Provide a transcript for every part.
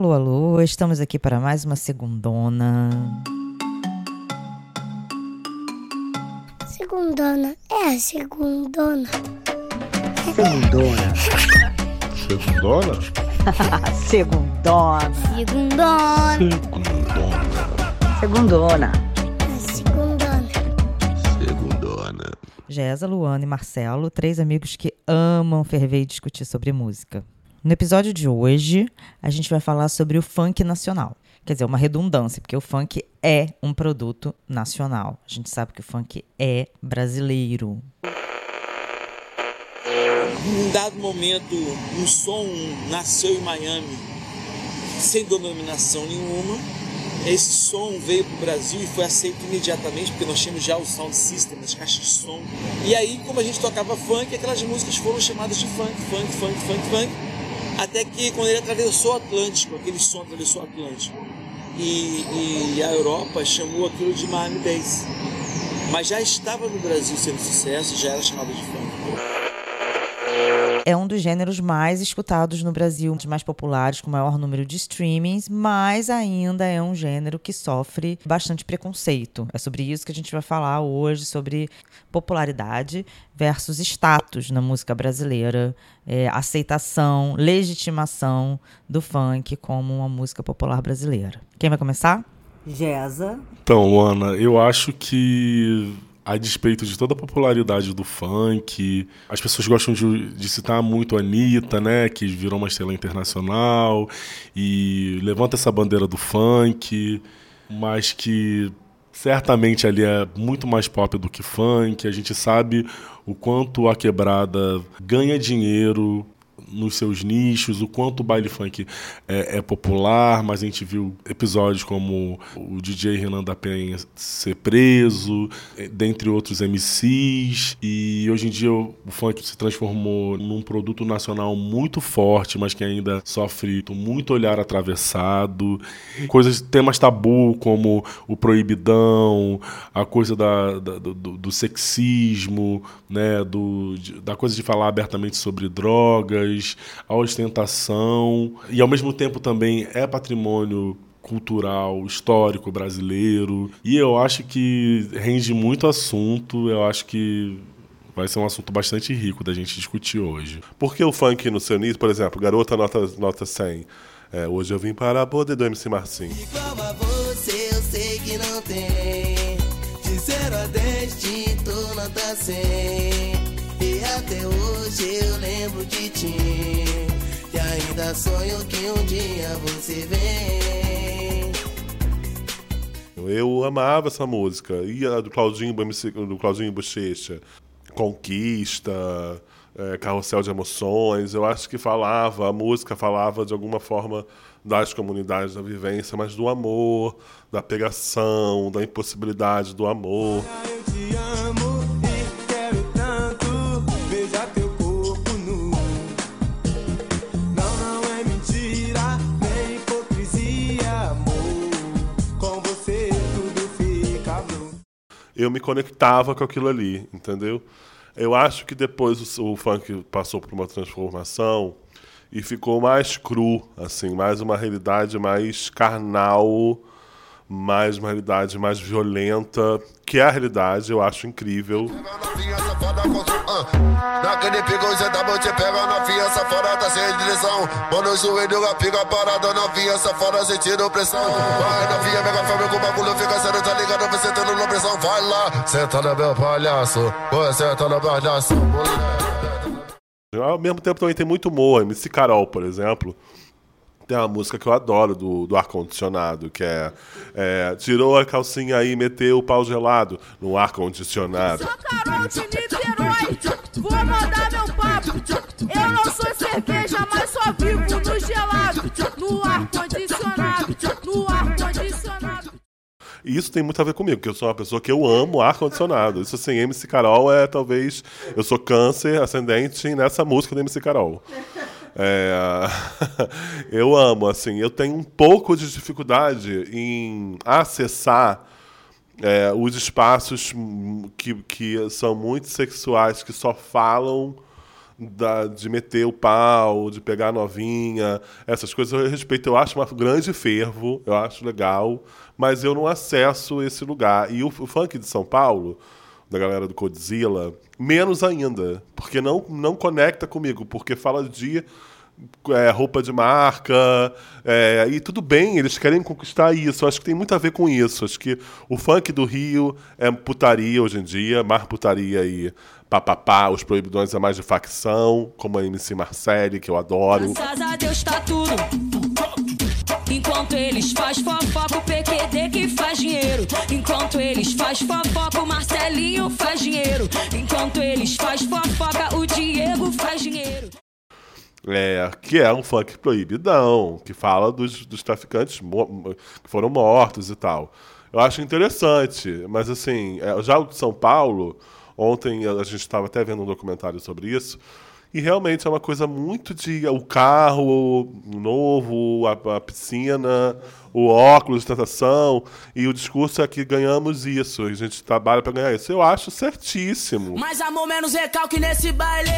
Alô, alô, estamos aqui para mais uma segundona. Segundona, é a segundona. Segundona. Segundona? Segundona. Segundona, Segundona. segundona. Segundona. Jéssica, Luana e Marcelo, três amigos que amam ferver e discutir sobre música. No episódio de hoje, a gente vai falar sobre o funk nacional. Quer dizer, uma redundância, porque o funk é um produto nacional. A gente sabe que o funk é brasileiro. Num dado momento, um som nasceu em Miami sem denominação nenhuma. Esse som veio para o Brasil e foi aceito imediatamente, porque nós tínhamos já o sound system, as caixas de som. E aí, como a gente tocava funk, aquelas músicas foram chamadas de funk, funk, funk, funk, funk. Até que quando ele atravessou o Atlântico, aquele som atravessou o Atlântico. E, e a Europa chamou aquilo de Miami Bass. Mas já estava no Brasil sendo sucesso, já era chamado de funk. É um dos gêneros mais escutados no Brasil, um dos mais populares, com maior número de streamings, mas ainda é um gênero que sofre bastante preconceito. É sobre isso que a gente vai falar hoje, sobre popularidade versus status na música brasileira, é, aceitação, legitimação do funk como uma música popular brasileira. Quem vai começar? Jeza. Então, Luana, eu acho que a despeito de toda a popularidade do funk, as pessoas gostam de, de citar muito a Anitta, né? Que virou uma estrela internacional e levanta essa bandeira do funk, mas que certamente ali é muito mais pop do que funk. A gente sabe o quanto a quebrada ganha dinheiro nos seus nichos, o quanto o baile funk é, é popular, mas a gente viu episódios como o DJ Renan da Penha ser preso, eh, dentre outros MCs, e hoje em dia o, funk se transformou num produto nacional muito forte, mas que ainda sofre muito olhar atravessado, coisas, temas tabu como o proibidão, a coisa da, da- do, do sexismo, né, do, da coisa de falar abertamente sobre drogas, a ostentação, e ao mesmo tempo também é patrimônio cultural, histórico brasileiro. E eu acho que rende muito assunto, eu acho que vai ser um assunto bastante rico da gente discutir hoje. Por que o funk no seu nicho, por exemplo, Garota Nota, nota 100? É, hoje eu vim para a boda do MC Marcinho. Igual a você, eu sei que não tem. De 0 a 10, te tô nota 100. Até hoje eu lembro de ti. E ainda sonho que um dia você vem. Eu amava essa música. E a do Claudinho, do Claudinho Bochecha. Conquista, é, Carrossel de Emoções. Eu acho que falava, a música falava de alguma forma das comunidades, da vivência, mas do amor, da pegação, da impossibilidade do amor. Eu me conectava com aquilo ali, entendeu? Eu acho que depois o, o funk passou por uma transformação e ficou mais cru, assim, mais uma realidade mais carnal, mais uma realidade mais violenta, que é a realidade, eu acho incrível. Ao mesmo tempo também tem muito humor, MC Carol, por exemplo. Tem uma música que eu adoro do, do ar-condicionado, que é, é Tirou a calcinha aí meteu o pau gelado no ar-condicionado. Carol de Niterói, vou mandar meu papo. Eu não sou cerveja, mas só vivo no gelado, no ar-condicionado, no ar-condicionado. E isso tem muito a ver comigo, porque eu sou uma pessoa que eu amo ar-condicionado. Isso assim, MC Carol é talvez. Eu sou câncer ascendente nessa música do MC Carol. É, eu amo, assim, eu tenho um pouco de dificuldade em acessar é, os espaços que, que são muito sexuais, que só falam da- de meter o pau, de pegar a novinha, essas coisas eu respeito. Eu acho um grande fervo, eu acho legal, mas eu não acesso esse lugar. E o, o funk de São Paulo, da galera do Godzilla, menos ainda, porque não, não conecta comigo, porque fala de é, roupa de marca, é, e tudo bem, eles querem conquistar isso. Acho que tem muito a ver com isso. Acho que o funk do Rio é putaria hoje em dia, mais putaria e papapá, os proibidões é mais de facção, como a MC Marcelli, que eu adoro. Graças a Deus tá tudo. Enquanto eles faz fofoca, o PQD que faz dinheiro. Enquanto eles faz fofoca, o Marcelinho faz dinheiro. Enquanto eles faz fofoca, o Diego faz dinheiro. É, que é um funk proibidão, que fala dos, dos traficantes que foram mortos e tal. Eu acho interessante, mas assim, é, já o de São Paulo, ontem a gente estava até vendo um documentário sobre isso, e realmente é uma coisa muito de o carro novo, a, a piscina, o óculos de tentação, e o discurso é que ganhamos isso, a gente trabalha para ganhar isso. Eu acho certíssimo. Mais amor, menos recalque nesse baile.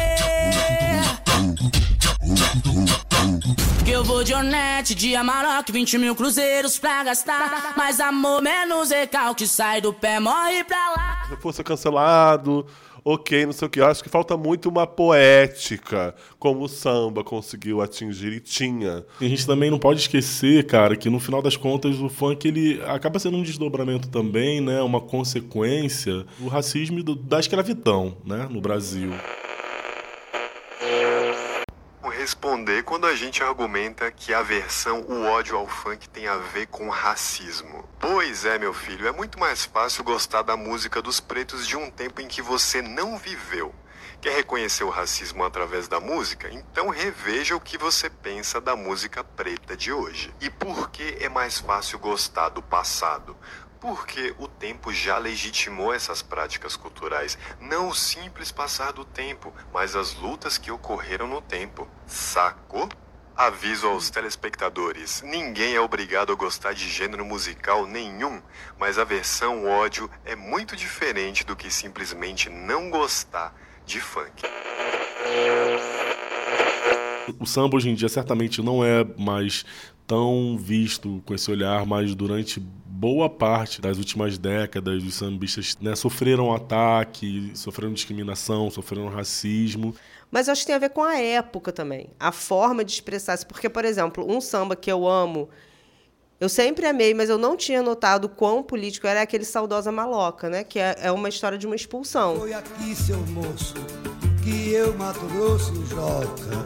Que eu vou de Onete, de Amarok, 20 mil cruzeiros pra gastar. Mais amor, menos recalque, sai do pé, morre pra lá. se fosse cancelado, ok, não sei o que. Eu acho que falta muito uma poética, como o samba conseguiu atingir e tinha. E a gente também não pode esquecer, cara, que no final das contas o funk ele acaba sendo um desdobramento também, né, uma consequência do racismo e do- da escravidão, né, no Brasil. Responder quando a gente argumenta que a aversão, o ódio ao funk tem a ver com racismo. Pois é, meu filho, é muito mais fácil gostar da música dos pretos de um tempo em que você não viveu. Quer reconhecer o racismo através da música? Então reveja o que você pensa da música preta de hoje. E por que é mais fácil gostar do passado? Porque o tempo já legitimou essas práticas culturais, não o simples passar do tempo, mas as lutas que ocorreram no tempo. Sacou? Aviso aos telespectadores: ninguém é obrigado a gostar de gênero musical nenhum, mas a versão ódio é muito diferente do que simplesmente não gostar de funk. O samba hoje em dia certamente não é mais tão visto com esse olhar, mas durante boa parte das últimas décadas os sambistas né, sofreram ataque, sofreram discriminação, sofreram racismo. Mas eu acho que tem a ver com a época também, a forma de expressar-se. Porque, por exemplo, um samba que eu amo, eu sempre amei, mas eu não tinha notado quão político era aquele Saudosa Maloca, né? Que é, é uma história de uma expulsão. Foi aqui, seu moço, que eu, Mato Grosso, Joca,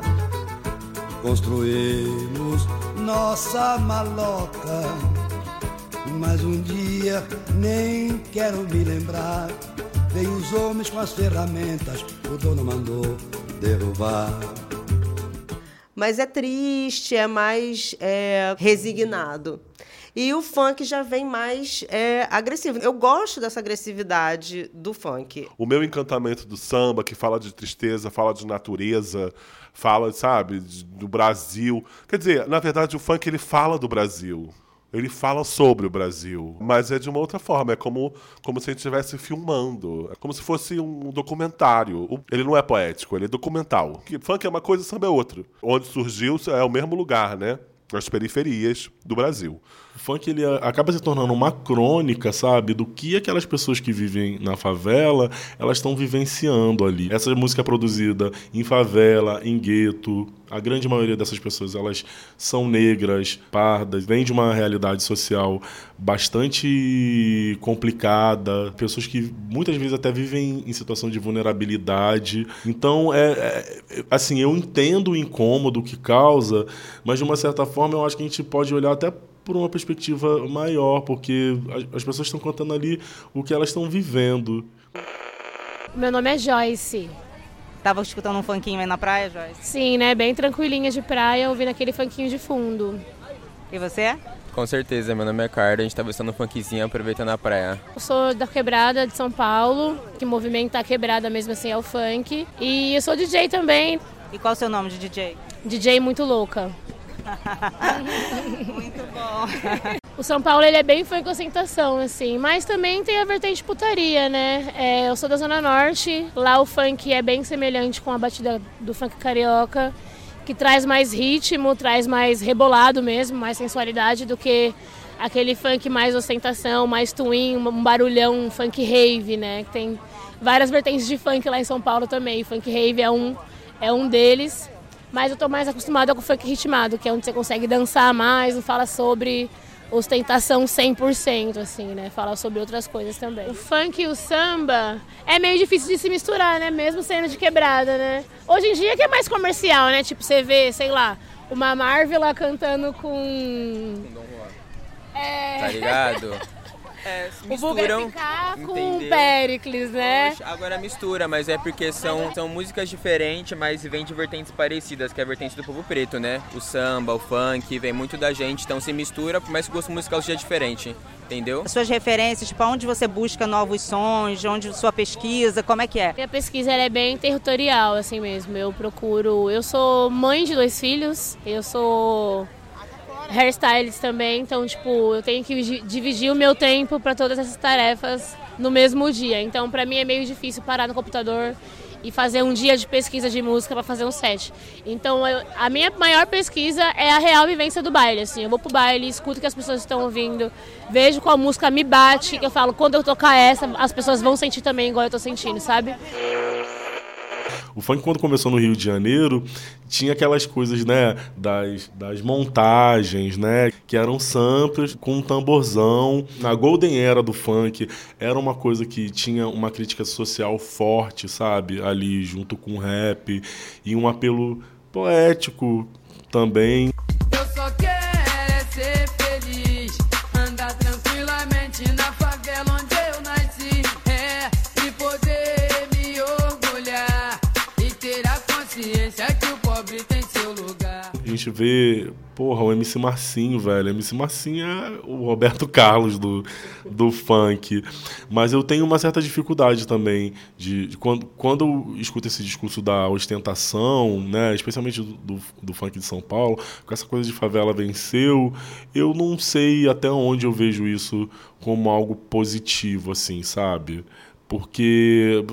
construímos nossa maloca. Mas um dia, nem quero me lembrar, veio os homens com as ferramentas, o dono mandou derrubar. Mas é triste, é mais é, resignado. E o funk já vem mais é, agressivo. Eu gosto dessa agressividade do funk. O meu encantamento do samba, que fala de tristeza, fala de natureza, fala, sabe, de- do Brasil. Quer dizer, na verdade, o funk ele fala do Brasil. Ele fala sobre o Brasil, mas é de uma outra forma. É como, como se a gente estivesse filmando. É como se fosse um documentário. Ele não é poético, ele é documental. Que funk é uma coisa, samba é outra. Onde surgiu é o mesmo lugar, né? As periferias do Brasil. O funk ele acaba se tornando uma crônica, sabe, do que aquelas pessoas que vivem na favela elas estão vivenciando ali. Essa música é produzida em favela, em gueto. A grande maioria dessas pessoas elas são negras, pardas, vêm de uma realidade social bastante complicada, pessoas que muitas vezes até vivem em situação de vulnerabilidade. Então, é, é- assim, eu entendo o incômodo que causa, mas de uma certa forma eu acho que a gente pode olhar até por uma perspectiva maior, porque as, as pessoas estão contando ali o que elas estão vivendo. Meu nome é Joyce. Tava escutando um funkinho aí na praia, Joyce? Sim, né? Bem tranquilinha de praia, ouvindo aquele funkinho de fundo. E você? Com certeza, meu nome é Carlos, a gente tá vestindo um funkzinho aproveitando a praia. Eu sou da Quebrada de São Paulo, que movimenta a quebrada mesmo assim é o funk. E eu sou DJ também. E qual é o seu nome de DJ? DJ muito louca. Muito bom. O São Paulo ele é bem funk ostentação, assim, mas também tem a vertente putaria, né? É, eu sou da Zona Norte, lá o funk é bem semelhante com a batida do funk carioca, que traz mais ritmo, traz mais rebolado mesmo, mais sensualidade do que aquele funk mais ostentação, mais twin, um barulhão, um funk rave, né? Que tem várias vertentes de funk lá em São Paulo também. Funk rave é um, é um deles, mas eu tô mais acostumada com o funk ritmado, que é onde você consegue dançar mais, não fala sobre ostentação 100%, assim, né? Fala sobre outras coisas também. O funk e o samba é meio difícil de se misturar, né? Mesmo sendo de quebrada, né? Hoje em dia que é mais comercial, né? Tipo, você vê, sei lá, uma Marvel lá cantando com... É... Tá ligado? É, se O Buga misturam, ficar com entendeu? o Pericles, né? Poxa, Agora mistura, mas é porque são, são músicas diferentes, mas vem de vertentes parecidas, que é a vertente do povo preto, né? O samba, o funk, vem muito da gente, então se mistura, por mais que o gosto musical seja diferente, entendeu? As suas referências, tipo, onde você busca novos sons, onde sua pesquisa, como é que é? Minha pesquisa ela é bem territorial, assim mesmo. Eu procuro. Eu sou mãe de dois filhos, eu sou hairstylist também, então, tipo, eu tenho que di- dividir o meu tempo para todas essas tarefas no mesmo dia. Então, para mim é meio difícil parar no computador e fazer um dia de pesquisa de música para fazer um set. Então, eu- a minha maior pesquisa é a real vivência do baile, assim. Eu vou pro baile, escuto o que as pessoas estão ouvindo, vejo qual música me bate, que eu falo, quando eu tocar essa, as pessoas vão sentir também igual eu tô sentindo, sabe? O funk, quando começou no Rio de Janeiro, tinha aquelas coisas, né, das, das montagens, né, que eram samples com um tamborzão. Na Golden Era do funk, era uma coisa que tinha uma crítica social forte, sabe, ali junto com o rap e um apelo poético também. Gente vê, porra, o MC Marcinho, velho. MC Marcinho é o Roberto Carlos do, do funk. Mas eu tenho uma certa dificuldade também de, de quando, quando eu escuto esse discurso da ostentação, né, especialmente do, do, do funk de São Paulo, com essa coisa de favela venceu, eu não sei até onde eu vejo isso como algo positivo, assim, sabe? Porque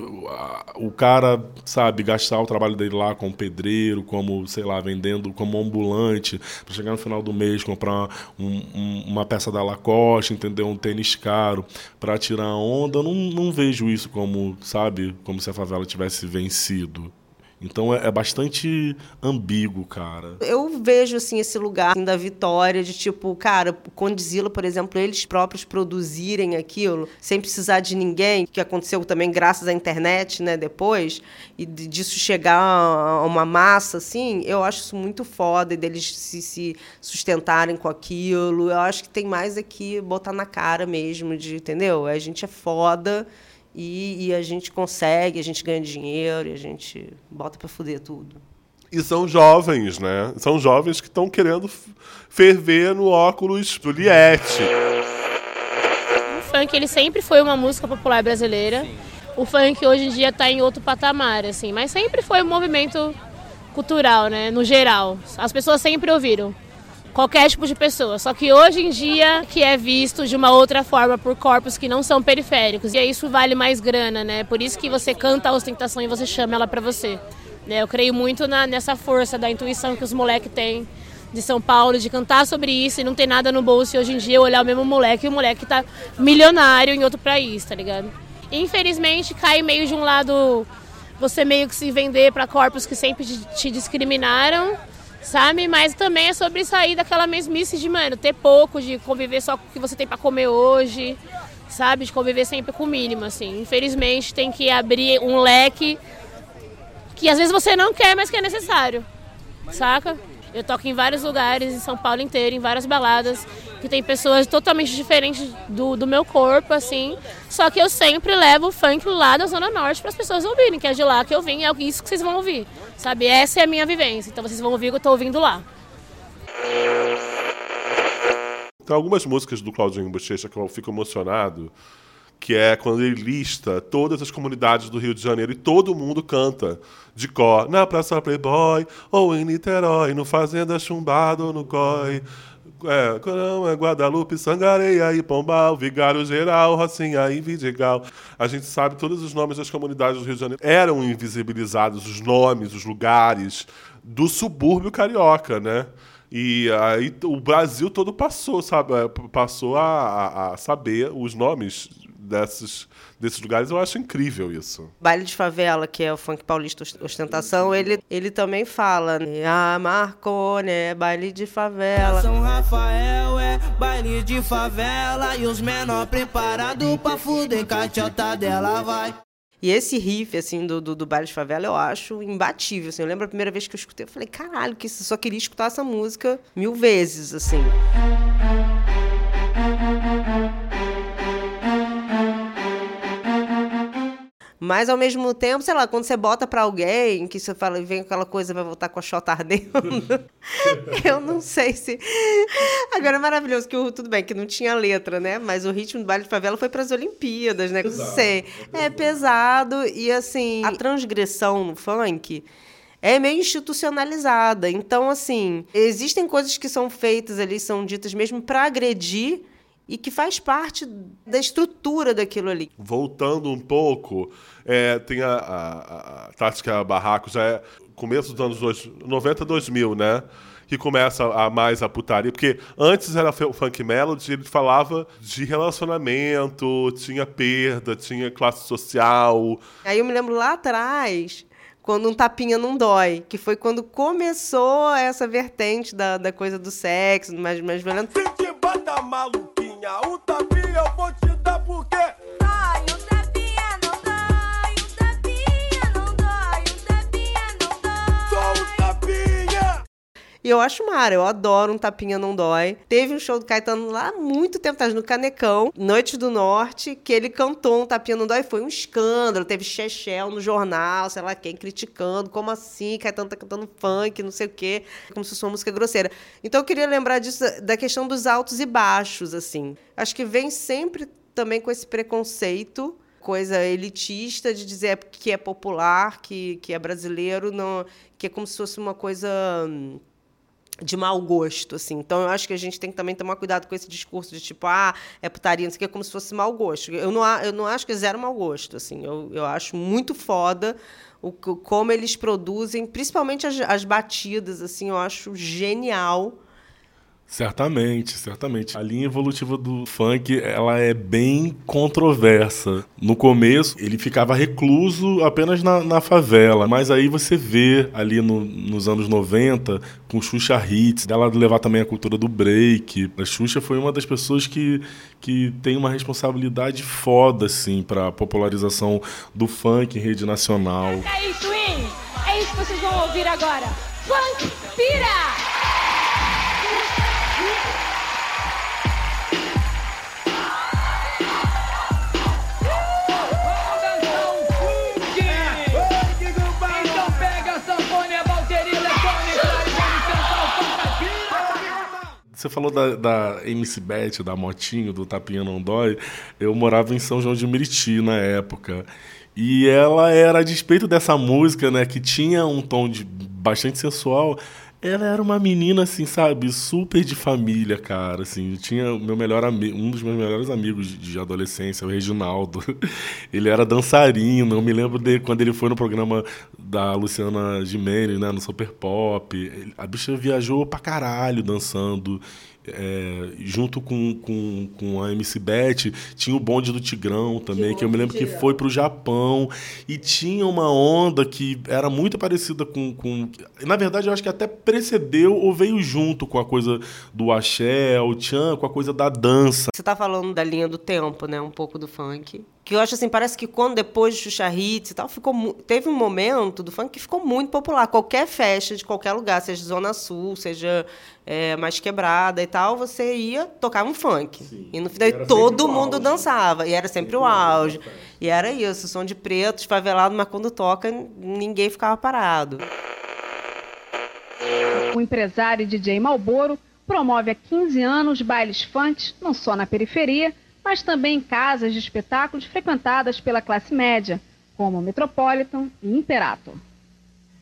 o cara, sabe, gastar o trabalho dele lá como pedreiro, como, sei lá, vendendo como ambulante, para chegar no final do mês comprar um- um- uma peça da Lacoste, entendeu? Um tênis caro para tirar onda, não, não vejo isso como, sabe, como se a favela tivesse vencido. Então é, é bastante ambíguo, cara. Eu vejo assim esse lugar assim, da vitória de tipo, cara, o Condzilla, por exemplo, eles próprios produzirem aquilo sem precisar de ninguém, que aconteceu também graças à internet, né, depois, e disso chegar a uma massa assim, eu acho isso muito foda e deles se, se sustentarem com aquilo. Eu acho que tem mais aqui botar na cara mesmo de, entendeu? A gente é foda. E, e a gente consegue, a gente ganha dinheiro, e a gente bota pra fuder tudo. E são jovens, né? São jovens que estão querendo ferver no óculos Juliette. O funk ele sempre foi uma música popular brasileira. O funk hoje em dia está em outro patamar, assim, mas sempre foi um movimento cultural, né, no geral. As pessoas sempre ouviram qualquer tipo de pessoa, só que hoje em dia que é visto de uma outra forma por corpos que não são periféricos. E isso vale mais grana, né? Por isso que você canta a ostentação e você chama ela para você. Né? Eu creio muito na, nessa força da intuição que os moleques têm de São Paulo, de cantar sobre isso e não ter nada no bolso e hoje em dia olhar o mesmo moleque e o moleque tá milionário em outro país, tá ligado? Infelizmente cai meio de um lado você meio que se vender para corpos que sempre te discriminaram, sabe? Mas também é sobre sair daquela mesmice de, mano, ter pouco, de conviver só com o que você tem para comer hoje, sabe? De conviver sempre com o mínimo, assim. Infelizmente tem que abrir um leque que às vezes você não quer, mas que é necessário, saca? Eu toco em vários lugares, em São Paulo inteiro, em várias baladas, que tem pessoas totalmente diferentes do, do meu corpo, assim. Só que eu sempre levo o funk lá da Zona Norte para as pessoas ouvirem, que é de lá que eu vim, é isso que vocês vão ouvir, sabe? Essa é a minha vivência, então vocês vão ouvir o que eu tô ouvindo lá. Tem algumas músicas do Claudinho Bochecha que eu fico emocionado, que é quando ele lista todas as comunidades do Rio de Janeiro e todo mundo canta de cor, na Praça Playboy, ou em Niterói, no Fazenda Chumbado ou no Goi. É, Corão, é Guadalupe, Sangareia e Pombal, Vigário Geral, Rocinha e Vidigal. A gente sabe todos os nomes das comunidades do Rio de Janeiro. Eram invisibilizados os nomes, os lugares do subúrbio carioca, né? E aí o Brasil todo passou, sabe? Passou a, a- a saber os nomes desses, desses lugares. Eu acho incrível isso. Baile de Favela, que é o funk paulista ost- ostentação, ele, ele também fala, né? Ah, Marcone, é baile de favela. São Rafael é baile de favela e os menor preparados pra fuder com a tchota dela vai. E esse riff, assim, do, do, do baile de favela, eu acho imbatível, assim. Eu lembro a primeira vez que eu escutei, eu falei, caralho, que isso, eu só queria escutar essa música mil vezes, assim. Mas ao mesmo tempo, sei lá, quando você bota pra alguém, que você fala, vem aquela coisa, vai voltar com a chota ardendo. eu não sei se. Agora é maravilhoso que o, tudo bem, que não tinha letra, né? Mas o ritmo do baile de favela foi pras Olimpíadas, né? Não sei. É pesado e assim, a transgressão no funk é meio institucionalizada. Então, assim, existem coisas que são feitas ali, são ditas mesmo para agredir e que faz parte da estrutura daquilo ali. Voltando um pouco, é, tem a, a, a Tática Barraco, já é começo dos anos dois- 90, 2000, né? Que começa a mais a putaria. Porque antes era o funk melody, ele falava de relacionamento, tinha perda, tinha classe social. Aí eu me lembro lá atrás, quando um tapinha não dói, que foi quando começou essa vertente da, da coisa do sexo, mais, mais violento. Se te bata maluquinha, um tapinha E eu acho mara, eu adoro um tapinha não dói. Teve um show do Caetano lá muito tempo atrás, no Canecão, Noite do Norte, que ele cantou um tapinha não dói. Foi um escândalo, teve Chechel no jornal, sei lá quem, criticando. Como assim? Caetano tá cantando funk, não sei o quê. Como se fosse uma música grosseira. Então eu queria lembrar disso, da questão dos altos e baixos, assim. Acho que vem sempre também com esse preconceito coisa elitista de dizer que é popular, que, que é brasileiro, não, que é como se fosse uma coisa hum, de mau gosto, assim. Então eu acho que a gente tem que também tomar cuidado com esse discurso de tipo, ah, é putaria, não sei o que, como se fosse mau gosto. Eu não, eu não acho que é zero mau gosto, assim. Eu, eu acho muito foda o, co- como eles produzem, principalmente as, as batidas, assim, eu acho genial. Certamente, certamente. A linha evolutiva do funk, ela é bem controversa. No começo, ele ficava recluso apenas na, na favela, mas aí você vê ali no- nos anos 90, com Xuxa Hits, dela levar também a cultura do break. A Xuxa foi uma das pessoas que, que tem uma responsabilidade foda, assim, pra popularização do funk em rede nacional. É isso? É isso que vocês vão ouvir agora. Funk Pira! Você falou da, da MC Bet, da Motinho, do Tapinha Não Dói. Eu morava em São João de Meriti na época. E ela era, a despeito dessa música, né, que tinha um tom de bastante sensual, ela era uma menina, assim, sabe, super de família, cara, assim. Eu tinha meu melhor amigo, um dos meus melhores amigos de, adolescência, o Reginaldo. Ele era dançarino, eu me lembro de quando ele foi no programa da Luciana Gimenez, né, no Super Pop. A bicha viajou pra caralho dançando. É, junto com, com, com a MC Bet, tinha o bonde do Tigrão também, que eu me lembro que foi pro Japão. E tinha uma onda que era muito parecida com, com. Na verdade, eu acho que até precedeu ou veio junto com a coisa do axé, o tchan, com a coisa da dança. Você tá falando da linha do tempo, né? Um pouco do funk. Que eu acho assim, parece que quando depois de Xuxa Hits e tal, ficou teve um momento do funk que ficou muito popular. Qualquer festa de qualquer lugar, seja Zona Sul, seja é, mais quebrada e tal, você ia tocar um funk. E no final E todo sempre mundo auge. dançava. E era sempre o auge. E era isso, som de pretos, favelado, mas quando toca, ninguém ficava parado. O empresário DJ Malboro promove há 15 anos bailes funk não só na periferia, mas também casas de espetáculos frequentadas pela classe média, como Metropolitan e Imperator.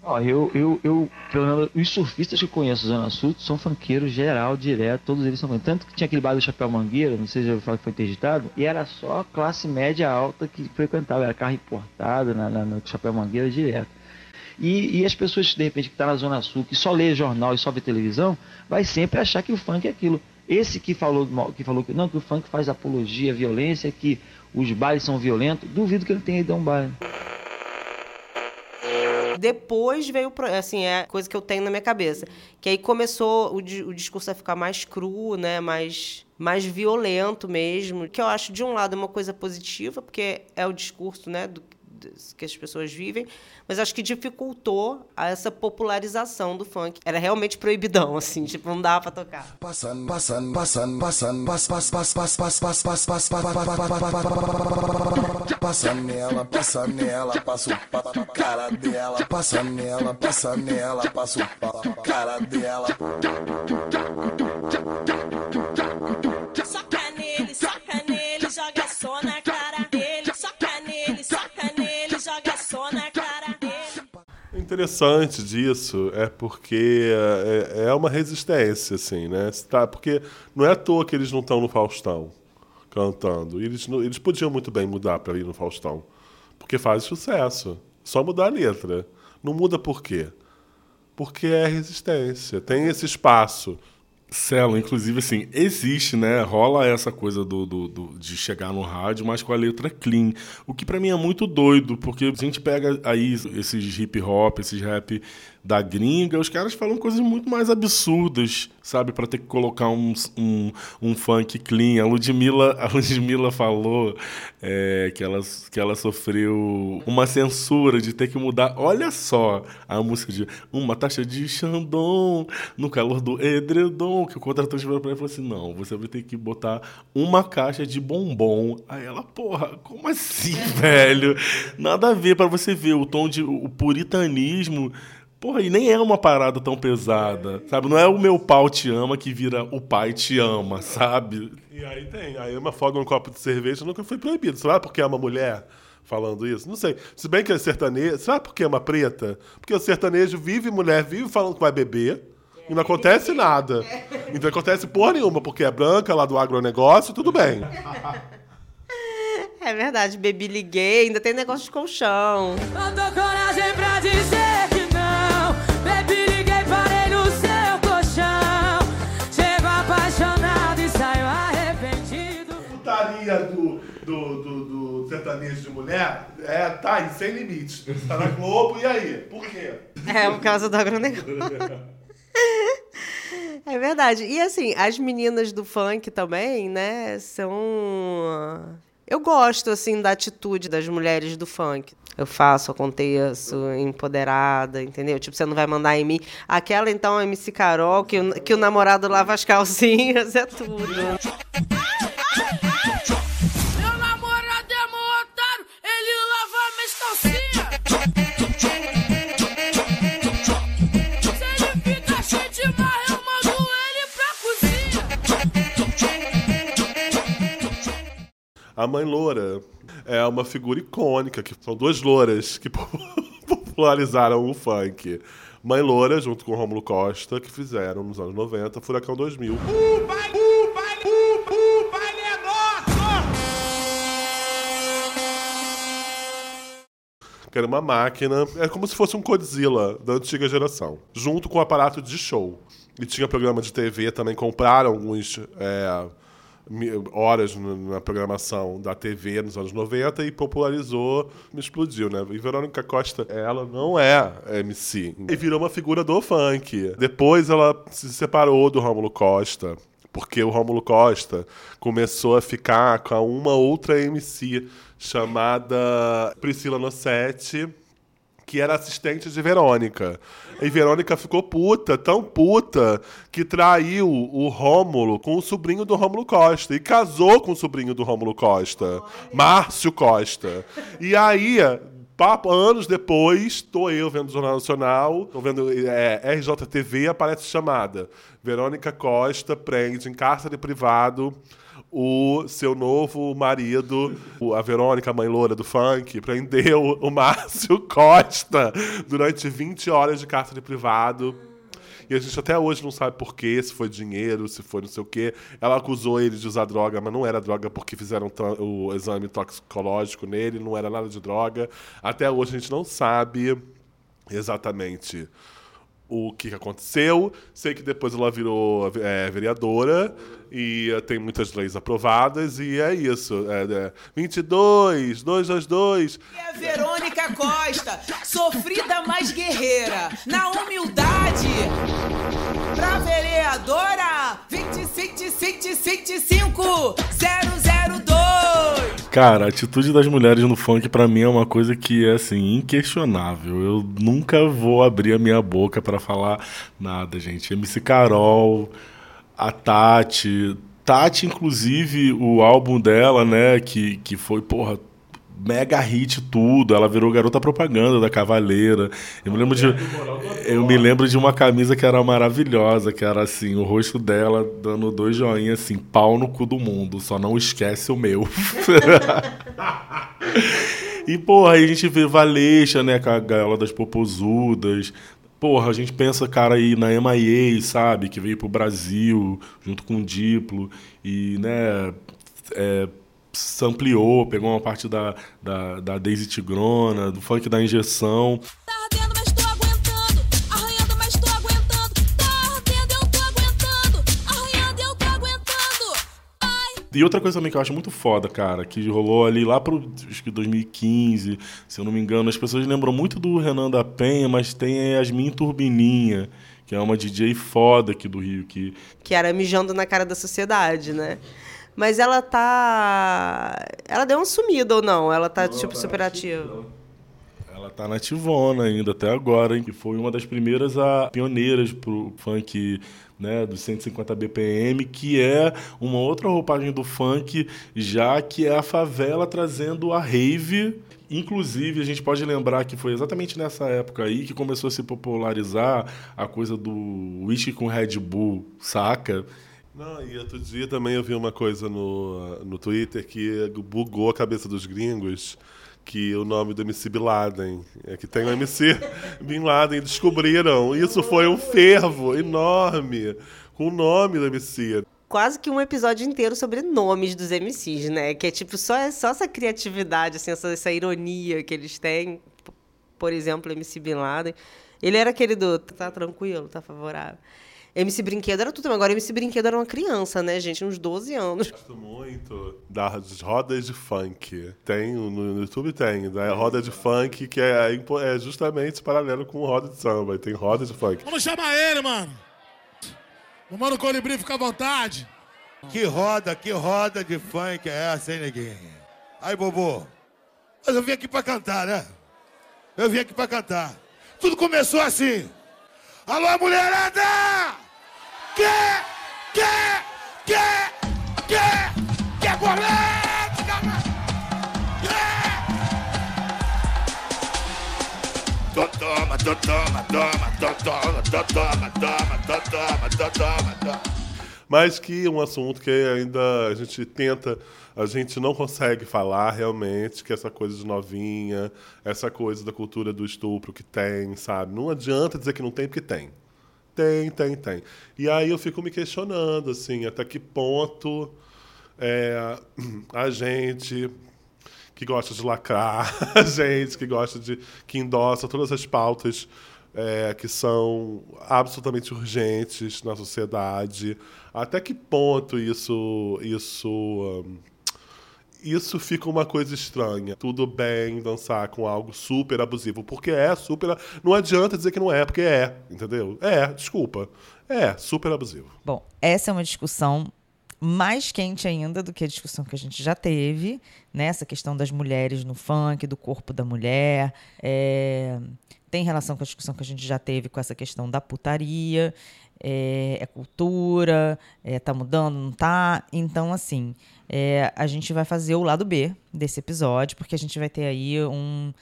Ó, eu, eu, eu, pelo menos, os surfistas que eu conheço Zona Sul são funkeiros geral, direto, todos eles são. Tanto que tinha aquele bar do Chapéu Mangueira, não sei se já falar que foi interditado, e era só classe média alta que frequentava, era carro importado na, na, no Chapéu Mangueira direto. E, e as pessoas, de repente, que estão na Zona Sul, que só lê jornal e só vê televisão, vai sempre achar que o funk é aquilo. Esse que falou, que falou que não, que o funk faz apologia à violência, que os bailes são violentos, duvido que ele tenha ido a um baile. Depois veio, assim, é coisa que eu tenho na minha cabeça. Que aí começou o, o discurso a ficar mais cru, né? Mais, mais violento mesmo. Que eu acho, de um lado, é uma coisa positiva, porque é o discurso, né? Do, que as pessoas vivem, mas acho que dificultou essa popularização do funk. Era realmente proibidão, assim, tipo, não dava pra tocar. Passando, passando, passando, passando, pass, pass, pass, pass, pass, pass, pass, pass, pass, Passa nela, passa nela, passa o papo cara dela. Passa nela, passa nela, passa o papo cara dela. Interessante disso é porque é, é uma resistência, assim, né? Tá, porque não é à toa que eles não estão no Faustão cantando. Eles, eles podiam muito bem mudar para ir no Faustão. Porque faz sucesso. Só mudar a letra. Não muda por quê? Porque é resistência. Tem esse espaço. Celo, inclusive, assim, existe, né? Rola essa coisa do, do- do- de chegar no rádio, mas com a letra clean. O que pra mim é muito doido, porque a gente pega aí esses hip hop, esses rap da gringa, os caras falam coisas muito mais absurdas, sabe? Pra ter que colocar um, um, um funk clean. A Ludmilla, a Ludmilla falou é, que, ela, que ela sofreu uma censura de ter que mudar. Olha só a música de uma taxa de Xandão no calor do edredom, que o contratante virou pra ela e falou assim: não, você vai ter que botar uma caixa de bombom. Aí ela, porra, como assim, velho? Nada a ver pra você ver o tom de o puritanismo. Porra, e nem é uma parada tão pesada, sabe? Não é o meu pau te ama que vira o pai te ama, sabe? E aí tem. Aí uma folga um copo de cerveja nunca foi proibido. Será porque é uma mulher falando isso? Não sei. Se bem que é sertanejo. Será porque é uma preta? Porque o sertanejo vive, mulher vive falando que vai beber. E não acontece nada. Então não acontece porra nenhuma, porque é branca lá do agronegócio, tudo bem. É verdade, bebi liguei, ainda tem negócio de colchão. Faltou coragem pra dizer mulher é, tá aí, sem limites. Tá na Globo, e aí? Por quê? É, por causa do agronegócio. É verdade. E assim, as meninas do funk também, né, são. Eu gosto, assim, da atitude das mulheres do funk. Eu faço, aconteço, empoderada, entendeu? Tipo, você não vai mandar em mim. Aquela, então, MC Carol, que o, que o namorado lava as calcinhas, é tudo. A mãe loura é uma figura icônica, que são duas louras que popularizaram o funk. Mãe Loura, junto com Rômulo Costa, que fizeram nos anos 90, Furacão 2000. Que era uma máquina, é como se fosse um Godzilla da antiga geração, junto com o aparato de show. E tinha programa de TV também, compraram alguns é, horas na programação da TV nos anos 90 e popularizou, me explodiu, né? E Verônica Costa, ela não é MC. E virou uma figura do funk. Depois ela se separou do Rômulo Costa, porque o Rômulo Costa começou a ficar com uma outra MC chamada Priscila Nossetti, que era assistente de Verônica. E Verônica ficou puta, tão puta, que traiu o Rômulo com o sobrinho do Rômulo Costa. E casou com o sobrinho do Rômulo Costa, Márcio Costa. E aí, papo, anos depois, tô eu vendo o Jornal Nacional, tô vendo é, RJTV, aparece chamada. Verônica Costa prende em cárcere privado o seu novo marido, a Verônica, a mãe loura do funk, prendeu o Márcio Costa durante 20 horas de cárcere privado. E a gente até hoje não sabe por quê, se foi dinheiro, se foi não sei o quê. Ela acusou ele de usar droga, mas não era droga porque fizeram o exame toxicológico nele, não era nada de droga. Até hoje a gente não sabe exatamente o que aconteceu. Sei que depois ela virou é, vereadora e eh, tem muitas leis aprovadas e é isso. É, é, 22, 222. E a Verônica Costa, sofrida mais guerreira, na humildade. Pra vereadora, 255 002. Cara, a atitude das mulheres no funk pra mim é uma coisa que é assim inquestionável. Eu nunca vou abrir a minha boca pra falar nada, gente. MC Carol, a Tati, Tati inclusive o álbum dela, né, que que foi, porra, mega hit tudo. Ela virou garota propaganda da Cavaleira. Eu me lembro de eu me lembro de uma camisa que era maravilhosa, que era assim, o rosto dela dando dois joinhas assim, pau no cu do mundo, só não esquece o meu. e porra, aí a gente vê Valeixo, né, com a gaiola das popozudas. Porra, a gente pensa, cara, aí na MIA, sabe, que veio pro Brasil junto com o Diplo e, né, é, sampleou, pegou uma parte da, da, da Daisy Tigrona, do funk da injeção. E outra coisa também que eu acho muito foda, cara, que rolou ali lá pro acho que 2015, se eu não me engano, as pessoas lembram muito do Renan da Penha, mas tem a Yasmin Turbininha, que é uma DJ foda aqui do Rio, que que era mijando na cara da sociedade, né? Mas ela tá. Ela deu uma sumida ou não? Ela tá, tipo, super ativa. Ela tá nativona ainda até agora, hein? Que foi uma das primeiras a pioneiras pro funk, né, dos 150 BPM, que é uma outra roupagem do funk, já que é a favela trazendo a rave. Inclusive, a gente pode lembrar que foi exatamente nessa época aí que começou a se popularizar a coisa do whisky com Red Bull, saca? Não, e outro dia também eu vi uma coisa no, no Twitter que bugou a cabeça dos gringos, que o nome do MC Bin Laden, é que tem o MC Bin Laden, descobriram. Isso foi um fervo enorme com o nome do MC. Quase que um episódio inteiro sobre nomes dos MCs, né? Que é tipo só, só essa criatividade, assim, essa, essa ironia que eles têm. Por exemplo, MC Bin Laden. Ele era aquele do tá tranquilo, tá favorável. MC Brinquedo era tudo, mas agora MC Brinquedo era uma criança, né, gente? Uns 12 anos. Gosto muito das rodas de funk. Tem, no, YouTube tem, da roda de funk que é, impo- é justamente paralelo com roda de samba. Tem roda de funk. Vamos chamar ele, mano. O Mano Colibri fica à vontade. Que roda, que roda de funk é essa, hein, neguinho? Aí, Bobo. Mas eu vim aqui pra cantar, né? Eu vim aqui pra cantar. Tudo começou assim. Alô, mulherada! Quer, quer, quer, quer, quer política? Quer? To- Toma, to- toma, toma, to- toma, to- toma, toma, to- toma, to- toma, toma. Mas que é um assunto que ainda a gente tenta, a gente não consegue falar realmente, que é essa coisa de novinha, essa coisa da cultura do estupro que tem, sabe? Não adianta dizer que não tem, porque tem. Tem, tem, tem. E aí eu fico me questionando, assim, até que ponto é, a gente que gosta de lacrar, a gente que gosta de. que endossa todas as pautas é, que são absolutamente urgentes na sociedade. Até que ponto isso. isso hum, isso fica uma coisa estranha. Tudo bem dançar com algo super abusivo, porque é super. Não adianta dizer que não é, porque é, entendeu? É, desculpa. É, super abusivo. Bom, essa é uma discussão mais quente ainda do que a discussão que a gente já teve, né? Essa questão das mulheres no funk, do corpo da mulher. é, Tem relação com a discussão que a gente já teve com essa questão da putaria. É, é cultura, é, tá mudando, não tá? Então, assim, é, a gente vai fazer o lado B desse episódio, porque a gente vai ter aí um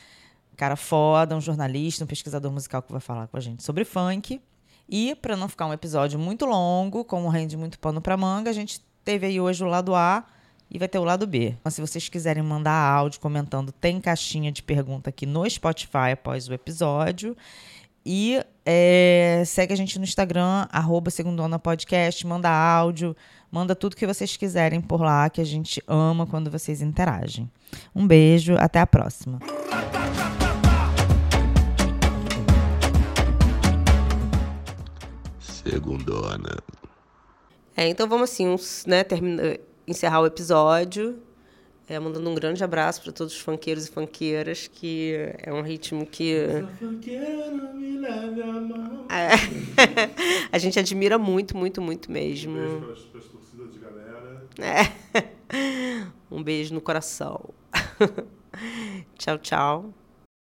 cara foda, um jornalista, um pesquisador musical que vai falar com a gente sobre funk. E para não ficar um episódio muito longo, como rende muito pano para manga, a gente teve aí hoje o lado A e vai ter o lado B. Então, se vocês quiserem mandar áudio comentando, tem caixinha de pergunta aqui no Spotify após o episódio. E é, segue a gente no Instagram, arroba Segundona Podcast, manda áudio, manda tudo que vocês quiserem por lá, que a gente ama quando vocês interagem. Um beijo, até a próxima. Segundona. É, então vamos assim, uns, né, termina, encerrar o episódio. É, mandando um grande abraço para todos os funkeiros e funkeiras, que é um ritmo que É. a gente admira muito, muito, muito mesmo. Beijo pras, pras torcidas de galera. É. Um beijo no coração. tchau, tchau.